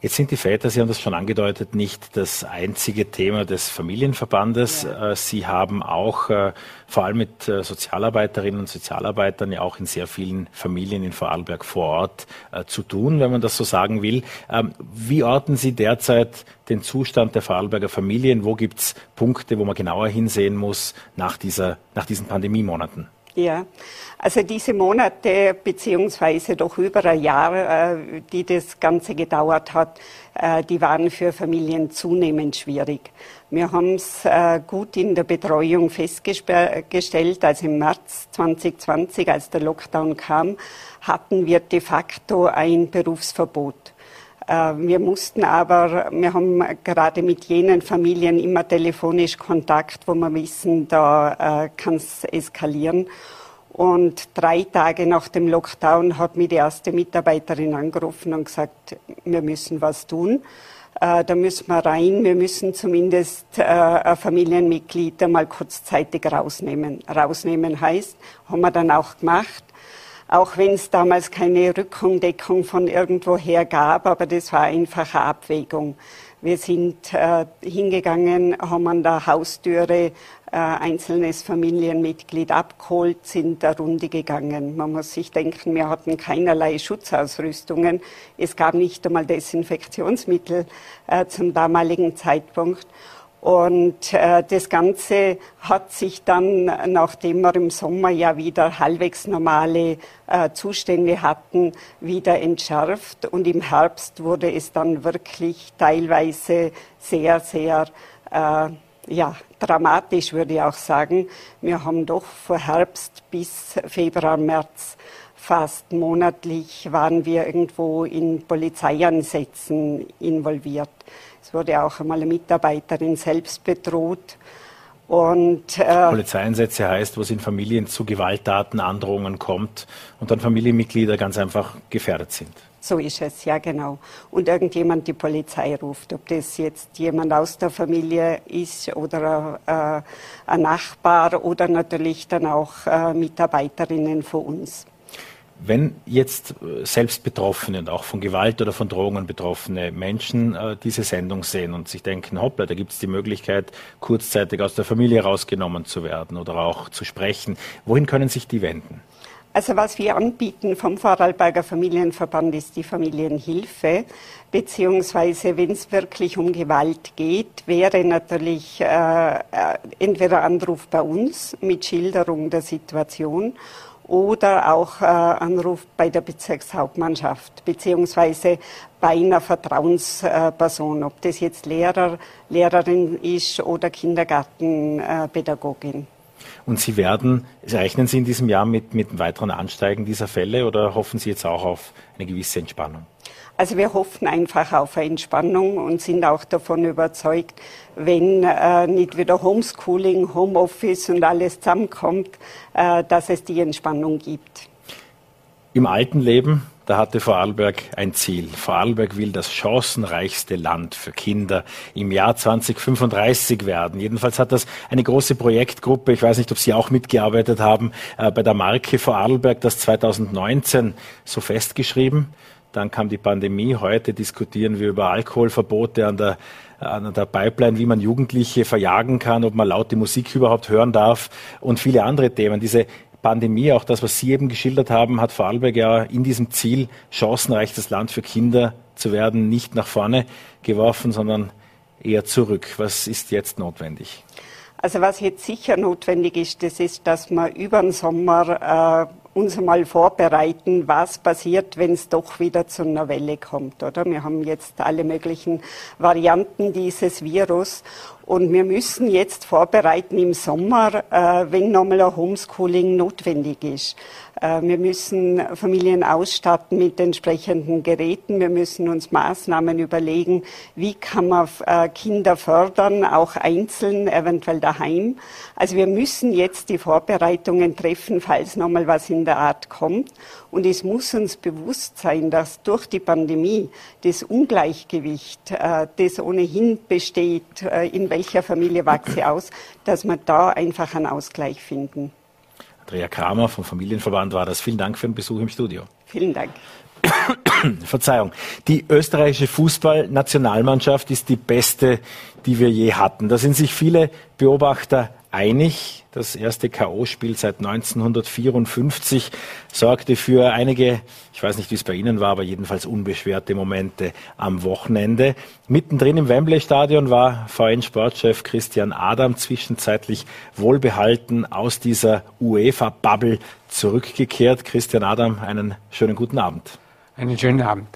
Jetzt sind die Väter, Sie haben das schon angedeutet, nicht das einzige Thema des Familienverbandes. Ja. Äh, Sie haben auch äh, vor allem mit äh, Sozialarbeiterinnen und Sozialarbeitern ja auch in sehr vielen Familien in Vorarlberg vor Ort zu tun, wenn man das so sagen will. Ähm, wie orten Sie derzeit den Zustand der Vorarlberger Familien? Wo gibt es Punkte, wo man genauer hinsehen muss nach, dieser, nach diesen Pandemiemonaten? Ja, also diese Monate beziehungsweise doch über ein Jahr, äh, die das Ganze gedauert hat, äh, die waren für Familien zunehmend schwierig. Wir haben es äh, gut in der Betreuung festgestellt, als im März 2020, als der Lockdown kam, hatten wir de facto ein Berufsverbot. Äh, wir mussten aber, wir haben gerade mit jenen Familien immer telefonisch Kontakt, wo wir wissen, da äh, kann es eskalieren. Und drei Tage nach dem Lockdown hat mich die erste Mitarbeiterin angerufen und gesagt, wir müssen was tun. Äh, da müssen wir rein, wir müssen zumindest ein Familienmitglied einmal kurzzeitig rausnehmen. Rausnehmen heißt, haben wir dann auch gemacht auch wenn es damals keine Rückendeckung von irgendwoher gab, aber das war einfach eine Abwägung. Wir sind äh, hingegangen, haben an der Haustüre äh, einzelnes Familienmitglied abgeholt, sind eine Runde gegangen. Man muss sich denken, wir hatten keinerlei Schutzausrüstungen. Es gab nicht einmal Desinfektionsmittel äh, zum damaligen Zeitpunkt. Und äh, das Ganze hat sich dann, nachdem wir im Sommer ja wieder halbwegs normale äh, Zustände hatten, wieder entschärft. Und im Herbst wurde es dann wirklich teilweise sehr, sehr äh, ja, dramatisch, würde ich auch sagen. Wir haben doch von Herbst bis Februar, März fast monatlich waren wir irgendwo in Polizeieinsätzen involviert. Es wurde auch einmal eine Mitarbeiterin selbst bedroht. Und, äh, Polizeieinsätze heißt, wo es in Familien zu Gewalttaten, Androhungen kommt und dann Familienmitglieder ganz einfach gefährdet sind. So ist es, ja genau. Und irgendjemand die Polizei ruft, ob das jetzt jemand aus der Familie ist oder äh, ein Nachbar oder natürlich dann auch äh, Mitarbeiterinnen von uns. Wenn jetzt äh, selbst Betroffene und auch von Gewalt oder von Drohungen betroffene Menschen äh, diese Sendung sehen und sich denken, hoppla, da gibt es die Möglichkeit, kurzzeitig aus der Familie rausgenommen zu werden oder auch zu sprechen, wohin können sich die wenden? Also was wir anbieten vom Vorarlberger Familienverband ist die Familienhilfe, beziehungsweise wenn es wirklich um Gewalt geht, wäre natürlich äh, äh entweder Anruf bei uns mit Schilderung der Situation oder auch äh, Anruf bei der Bezirkshauptmannschaft beziehungsweise bei einer Vertrauensperson, ob das jetzt Lehrer, Lehrerin ist oder Kindergartenpädagogin. Und Sie werden, rechnen Sie in diesem Jahr mit, mit weiteren Ansteigen dieser Fälle oder hoffen Sie jetzt auch auf eine gewisse Entspannung? Also wir hoffen einfach auf eine Entspannung und sind auch davon überzeugt, wenn äh, nicht wieder Homeschooling, Homeoffice und alles zusammenkommt, äh, dass es die Entspannung gibt. Im alten Leben, da hatte Vorarlberg ein Ziel. Vorarlberg will das chancenreichste Land für Kinder im Jahr 2035 werden. Jedenfalls hat das eine große Projektgruppe, ich weiß nicht, ob Sie auch mitgearbeitet haben, äh, bei der Marke Vorarlberg das 2019 so festgeschrieben. Dann kam die Pandemie. Heute diskutieren wir über Alkoholverbote an der, an der Pipeline, wie man Jugendliche verjagen kann, ob man laute Musik überhaupt hören darf und viele andere Themen. Diese Pandemie, auch das, was Sie eben geschildert haben, hat Vorarlberg ja in diesem Ziel, chancenreiches Land für Kinder zu werden, nicht nach vorne geworfen, sondern eher zurück. Was ist jetzt notwendig? Also was jetzt sicher notwendig ist, das ist, dass wir über den Sommer äh, uns einmal vorbereiten, was passiert, wenn es doch wieder zu einer Welle kommt, oder? Wir haben jetzt alle möglichen Varianten dieses Virus und wir müssen jetzt vorbereiten im Sommer, äh, wenn nochmal ein Homeschooling notwendig ist. Äh, wir müssen Familien ausstatten mit entsprechenden Geräten. Wir müssen uns Maßnahmen überlegen, wie kann man äh, Kinder fördern, auch einzeln, eventuell daheim. Also wir müssen jetzt die Vorbereitungen treffen, falls nochmal was in der Art kommt. Und es muss uns bewusst sein, dass durch die Pandemie das Ungleichgewicht, äh, das ohnehin besteht, in welcher Familie wachse aus, dass wir da einfach einen Ausgleich finden. Andrea Kramer vom Familienverband war das. Vielen Dank für den Besuch im Studio. Vielen Dank. *coughs* Verzeihung. Die österreichische Fußballnationalmannschaft ist die beste, die wir je hatten. Da sind sich viele Beobachter einig. Das erste K.O.-Spiel seit 1954 sorgte für einige, ich weiß nicht, wie es bei Ihnen war, aber jedenfalls unbeschwerte Momente am Wochenende. Mittendrin im Wembley-Stadion war VN-Sportchef Christian Adam zwischenzeitlich wohlbehalten aus dieser UEFA-Bubble zurückgekehrt. Christian Adam, einen schönen guten Abend. Einen schönen Abend.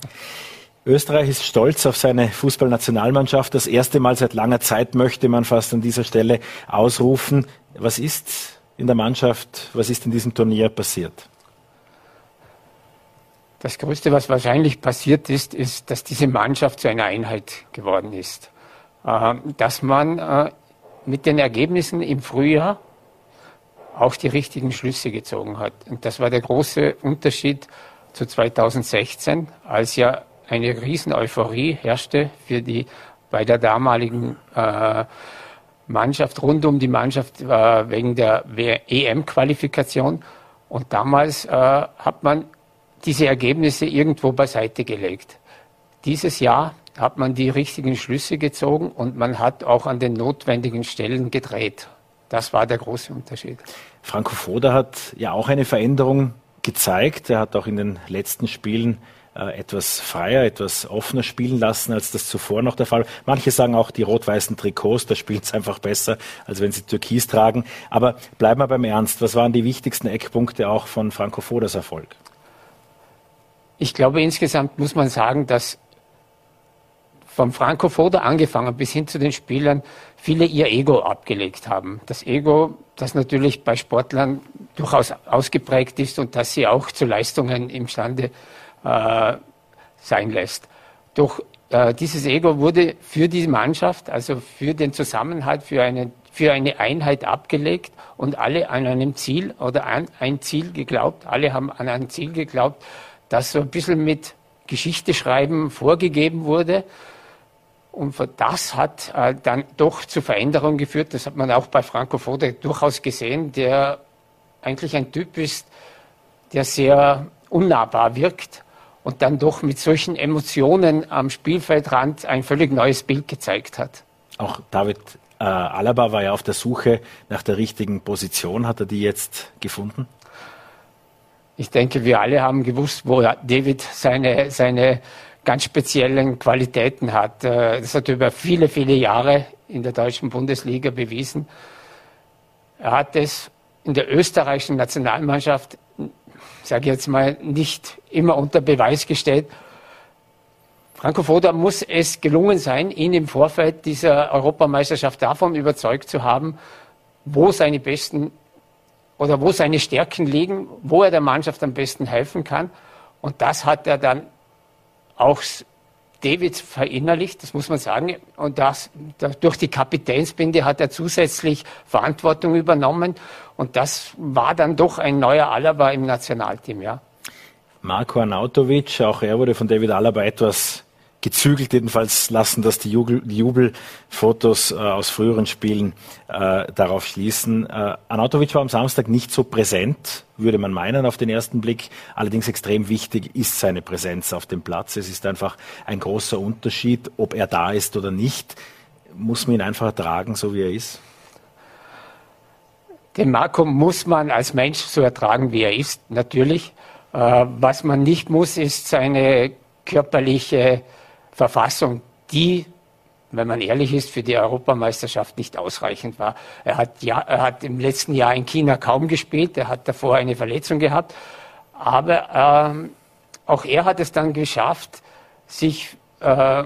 Österreich ist stolz auf seine Fußballnationalmannschaft. Das erste Mal seit langer Zeit möchte man fast an dieser Stelle ausrufen. Was ist in der Mannschaft, was ist in diesem Turnier passiert? Das Größte, was wahrscheinlich passiert ist, ist, dass diese Mannschaft zu einer Einheit geworden ist. Äh, dass man äh, mit den Ergebnissen im Frühjahr auch die richtigen Schlüsse gezogen hat. Und das war der große Unterschied zu 2016, als ja eine riesen Euphorie herrschte für die bei der damaligen äh, Mannschaft, rund um die Mannschaft äh, wegen der EM-Qualifikation. Und damals äh, hat man diese Ergebnisse irgendwo beiseite gelegt. Dieses Jahr hat man die richtigen Schlüsse gezogen und man hat auch an den notwendigen Stellen gedreht. Das war der große Unterschied. Franco Foda hat ja auch eine Veränderung gezeigt. Er hat auch in den letzten Spielen etwas freier, etwas offener spielen lassen, als das zuvor noch der Fall. Manche sagen auch, die rot-weißen Trikots, da spielt es einfach besser, als wenn sie Türkis tragen. Aber bleiben wir beim Ernst. Was waren die wichtigsten Eckpunkte auch von Franco Fodas Erfolg? Ich glaube, insgesamt muss man sagen, dass vom Franco Foda angefangen bis hin zu den Spielern viele ihr Ego abgelegt haben. Das Ego, das natürlich bei Sportlern durchaus ausgeprägt ist und das sie auch zu Leistungen imstande äh, sein lässt. Doch äh, dieses Ego wurde für die Mannschaft, also für den Zusammenhalt, für eine, für eine Einheit abgelegt und alle an einem Ziel oder an ein Ziel geglaubt, alle haben an ein Ziel geglaubt, das so ein bisschen mit Geschichte schreiben vorgegeben wurde. Und das hat äh, dann doch zu Veränderungen geführt. Das hat man auch bei Franco Fode durchaus gesehen, der eigentlich ein Typ ist, der sehr unnahbar wirkt und dann doch mit solchen Emotionen am Spielfeldrand ein völlig neues Bild gezeigt hat. Auch David äh, Alaba war ja auf der Suche nach der richtigen Position. Hat er die jetzt gefunden? Ich denke, wir alle haben gewusst, wo David seine, seine ganz speziellen Qualitäten hat. Äh, das hat er über viele, viele Jahre in der deutschen Bundesliga bewiesen. Er hat es in der österreichischen Nationalmannschaft, sage jetzt mal, nicht immer unter Beweis gestellt. Franco Foda muss es gelungen sein, ihn im Vorfeld dieser Europameisterschaft davon überzeugt zu haben, wo seine besten oder wo seine Stärken liegen, wo er der Mannschaft am besten helfen kann. Und das hat er dann auch David verinnerlicht, das muss man sagen. Und das, durch die Kapitänsbinde hat er zusätzlich Verantwortung übernommen. Und das war dann doch ein neuer Alaba im Nationalteam, ja. Marco Arnautovic, auch er wurde von David Alaba etwas gezügelt. Jedenfalls lassen das die, Jubel, die Jubelfotos äh, aus früheren Spielen äh, darauf schließen. Äh, Anatovic war am Samstag nicht so präsent, würde man meinen auf den ersten Blick. Allerdings extrem wichtig ist seine Präsenz auf dem Platz. Es ist einfach ein großer Unterschied, ob er da ist oder nicht. Muss man ihn einfach ertragen, so wie er ist? Den Marco muss man als Mensch so ertragen, wie er ist, natürlich. Äh, was man nicht muss, ist seine körperliche Verfassung, die, wenn man ehrlich ist, für die Europameisterschaft nicht ausreichend war. Er hat, ja, er hat im letzten Jahr in China kaum gespielt, er hat davor eine Verletzung gehabt, aber ähm, auch er hat es dann geschafft, sich äh,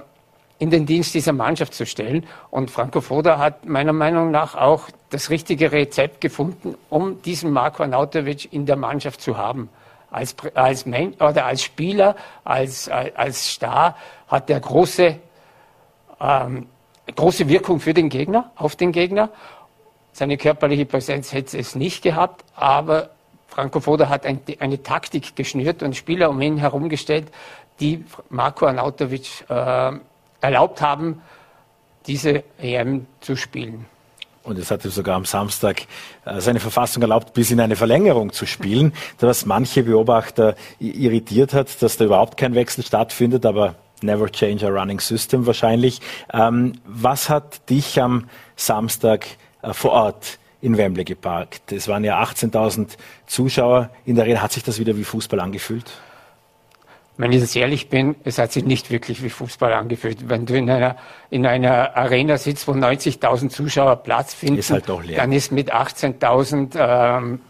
in den Dienst dieser Mannschaft zu stellen. Und Franco Foda hat meiner Meinung nach auch das richtige Rezept gefunden, um diesen Marko Arnautovic in der Mannschaft zu haben als, als, Men oder als Spieler, als, als Star hat er große, ähm, große Wirkung für den Gegner, auf den Gegner. Seine körperliche Präsenz hätte es nicht gehabt, aber Franco Foda hat ein, eine Taktik geschnürt und Spieler um ihn herumgestellt, die Marco Arnautovic äh, erlaubt haben, diese EM zu spielen. Und es hat ihm sogar am Samstag äh, seine Verfassung erlaubt, bis in eine Verlängerung zu spielen, *laughs* was manche Beobachter irritiert hat, dass da überhaupt kein Wechsel stattfindet, aber never change a running system wahrscheinlich. Ähm, was hat dich am Samstag äh, vor Ort in Wembley geparkt? Es waren ja 18.000 Zuschauer in der Rede. Hat sich das wieder wie Fußball angefühlt? Wenn ich jetzt ehrlich bin, es hat sich nicht wirklich wie Fußball angefühlt. Wenn du in einer, in einer Arena sitzt, wo 90.000 Zuschauer Platz finden, ist halt dann ist mit 18.000 ähm,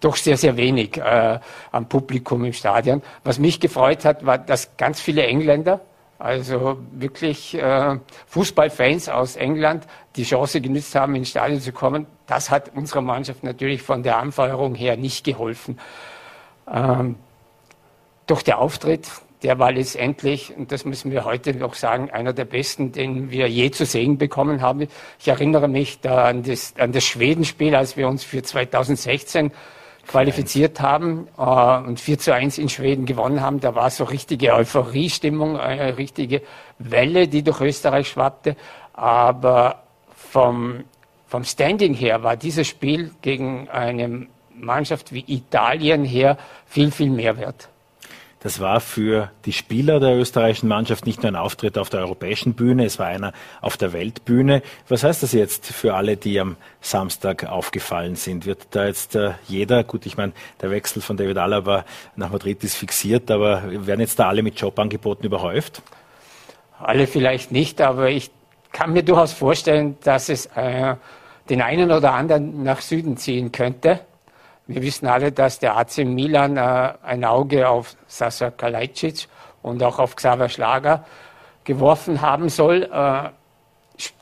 doch sehr, sehr wenig äh, am Publikum im Stadion. Was mich gefreut hat, war, dass ganz viele Engländer, also wirklich äh, Fußballfans aus England, die Chance genützt haben, ins Stadion zu kommen. Das hat unserer Mannschaft natürlich von der Anfeuerung her nicht geholfen. Ähm, Doch der Auftritt, der war letztendlich, und das müssen wir heute noch sagen, einer der besten, den wir je zu sehen bekommen haben. Ich erinnere mich da an das, an das Schwedenspiel, als wir uns für 2016 qualifiziert haben äh, und 4 zu 1 in Schweden gewonnen haben. Da war so richtige Euphoriestimmung, eine richtige Welle, die durch Österreich schwappte. Aber vom, vom Standing her war dieses Spiel gegen eine Mannschaft wie Italien her viel, viel mehr wert. Das war für die Spieler der österreichischen Mannschaft nicht nur ein Auftritt auf der europäischen Bühne, es war einer auf der Weltbühne. Was heißt das jetzt für alle, die am Samstag aufgefallen sind? Wird da jetzt äh, jeder, gut, ich meine, der Wechsel von David Alaba nach Madrid ist fixiert, aber werden jetzt da alle mit Jobangeboten überhäuft? Alle vielleicht nicht, aber ich kann mir durchaus vorstellen, dass es äh, den einen oder anderen nach Süden ziehen könnte. Wir wissen alle, dass der AC Milan äh, ein Auge auf Sasa Kalajdzic und auch auf Xaver Schlager geworfen haben soll. Äh,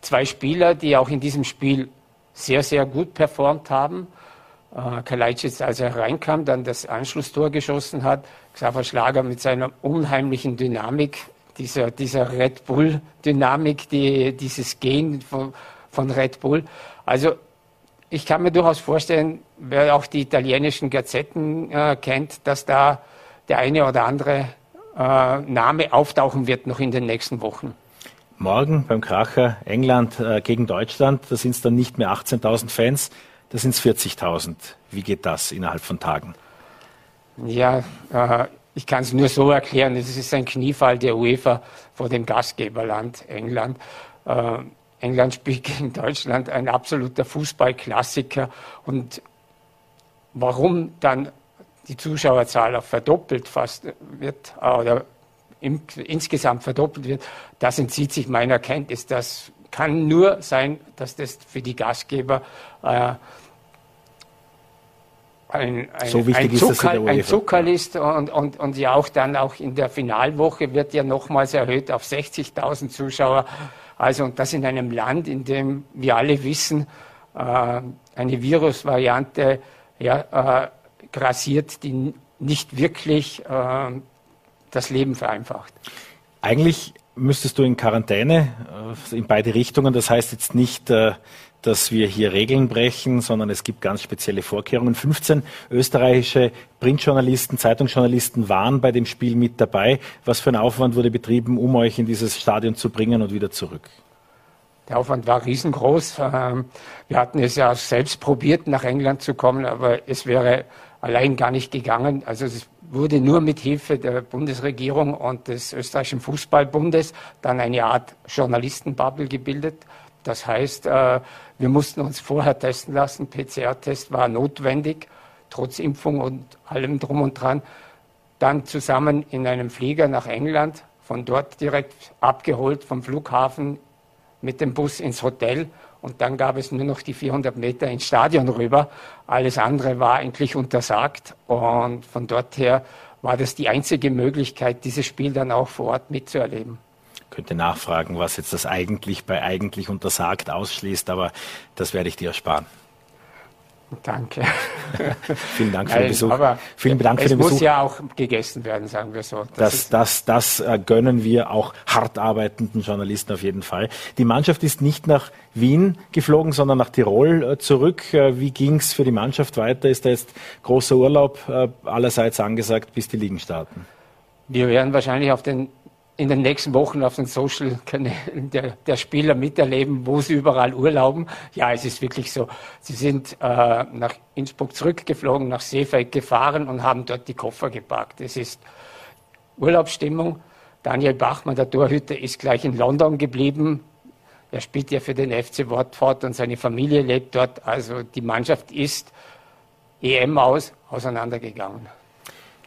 zwei Spieler, die auch in diesem Spiel sehr, sehr gut performt haben. Äh, Kalajdzic, als er reinkam, dann das Anschlusstor geschossen hat. Xaver Schlager mit seiner unheimlichen Dynamik, dieser, dieser Red Bull-Dynamik, die, dieses Gehen von, von Red Bull. Also ich kann mir durchaus vorstellen, wer auch die italienischen Gazetten äh, kennt, dass da der eine oder andere äh, Name auftauchen wird noch in den nächsten Wochen. Morgen beim Kracher England äh, gegen Deutschland, da sind es dann nicht mehr 18.000 Fans, da sind es 40.000. Wie geht das innerhalb von Tagen? Ja, äh, ich kann es nur so erklären, es ist ein Kniefall der UEFA vor dem Gastgeberland England. Äh, England spielt gegen Deutschland ein absoluter Fußballklassiker. Und warum dann die Zuschauerzahl auch verdoppelt fast wird oder im, insgesamt verdoppelt wird, das entzieht sich meiner Kenntnis. Das kann nur sein, dass das für die Gastgeber äh, ein, ein, so ein, Zucker, ein Zuckerl ist und, und, und ja auch dann auch in der Finalwoche wird ja nochmals erhöht auf 60.000 Zuschauer. Also und das in einem Land, in dem wir alle wissen, äh, eine Virusvariante ja, äh, grassiert, die nicht wirklich äh, das Leben vereinfacht. Eigentlich müsstest du in Quarantäne in beide Richtungen. Das heißt jetzt nicht, dass wir hier Regeln brechen, sondern es gibt ganz spezielle Vorkehrungen. 15 österreichische Printjournalisten, Zeitungsjournalisten waren bei dem Spiel mit dabei. Was für ein Aufwand wurde betrieben, um euch in dieses Stadion zu bringen und wieder zurück? Der Aufwand war riesengroß. Ähm, wir hatten es ja selbst probiert, nach England zu kommen, aber es wäre allein gar nicht gegangen. Also es wurde nur mit Hilfe der Bundesregierung und des österreichischen Fußballbundes dann eine Art Journalistenbubble gebildet. Das heißt, äh, wir mussten uns vorher testen lassen. PCR-Test war notwendig, trotz Impfung und allem drum und dran. Dann zusammen in einem Flieger nach England, von dort direkt abgeholt vom Flughafen mit dem Bus ins Hotel. Und dann gab es nur noch die 400 Meter ins Stadion rüber. Alles andere war eigentlich untersagt. Und von dort her war das die einzige Möglichkeit, dieses Spiel dann auch vor Ort mitzuerleben könnte nachfragen, was jetzt das eigentlich bei eigentlich untersagt ausschließt, aber das werde ich dir ersparen. Danke. *laughs* Vielen Dank für Nein, den Besuch. Aber Vielen Dank für den Besuch. Es muss ja auch gegessen werden, sagen wir so. Das, das, das, das äh, gönnen wir auch hart arbeitenden Journalisten auf jeden Fall. Die Mannschaft ist nicht nach Wien geflogen, sondern nach Tirol äh, zurück. Äh, wie ging es für die Mannschaft weiter? Ist da jetzt großer Urlaub allerseits angesagt, bis die Ligen starten? Wir werden wahrscheinlich auf den in den nächsten Wochen auf den Social-Kanälen der, der, Spieler miterleben, wo sie überall urlauben. Ja, es ist wirklich so. Sie sind äh, nach Innsbruck zurückgeflogen, nach Seefeld gefahren und haben dort die Koffer gepackt. Es ist Urlaubsstimmung. Daniel Bachmann, der Torhüter, ist gleich in London geblieben. Er spielt ja für den FC Watford und seine Familie lebt dort. Also die Mannschaft ist EM aus auseinandergegangen.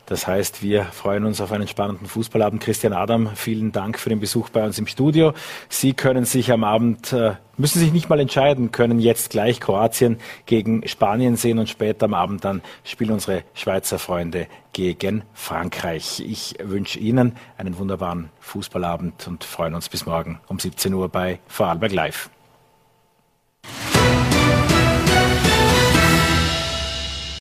Das heißt, wir freuen uns auf einen spannenden Fußballabend. Christian Adam, vielen Dank für den Besuch bei uns im Studio. Sie können sich am Abend, äh, müssen sich nicht mal entscheiden, können jetzt gleich Kroatien gegen Spanien sehen und später am Abend dann spielen unsere Schweizer Freunde gegen Frankreich. Ich wünsche Ihnen einen wunderbaren Fußballabend und freuen uns bis morgen um 17 Uhr bei Vorarlberg Live.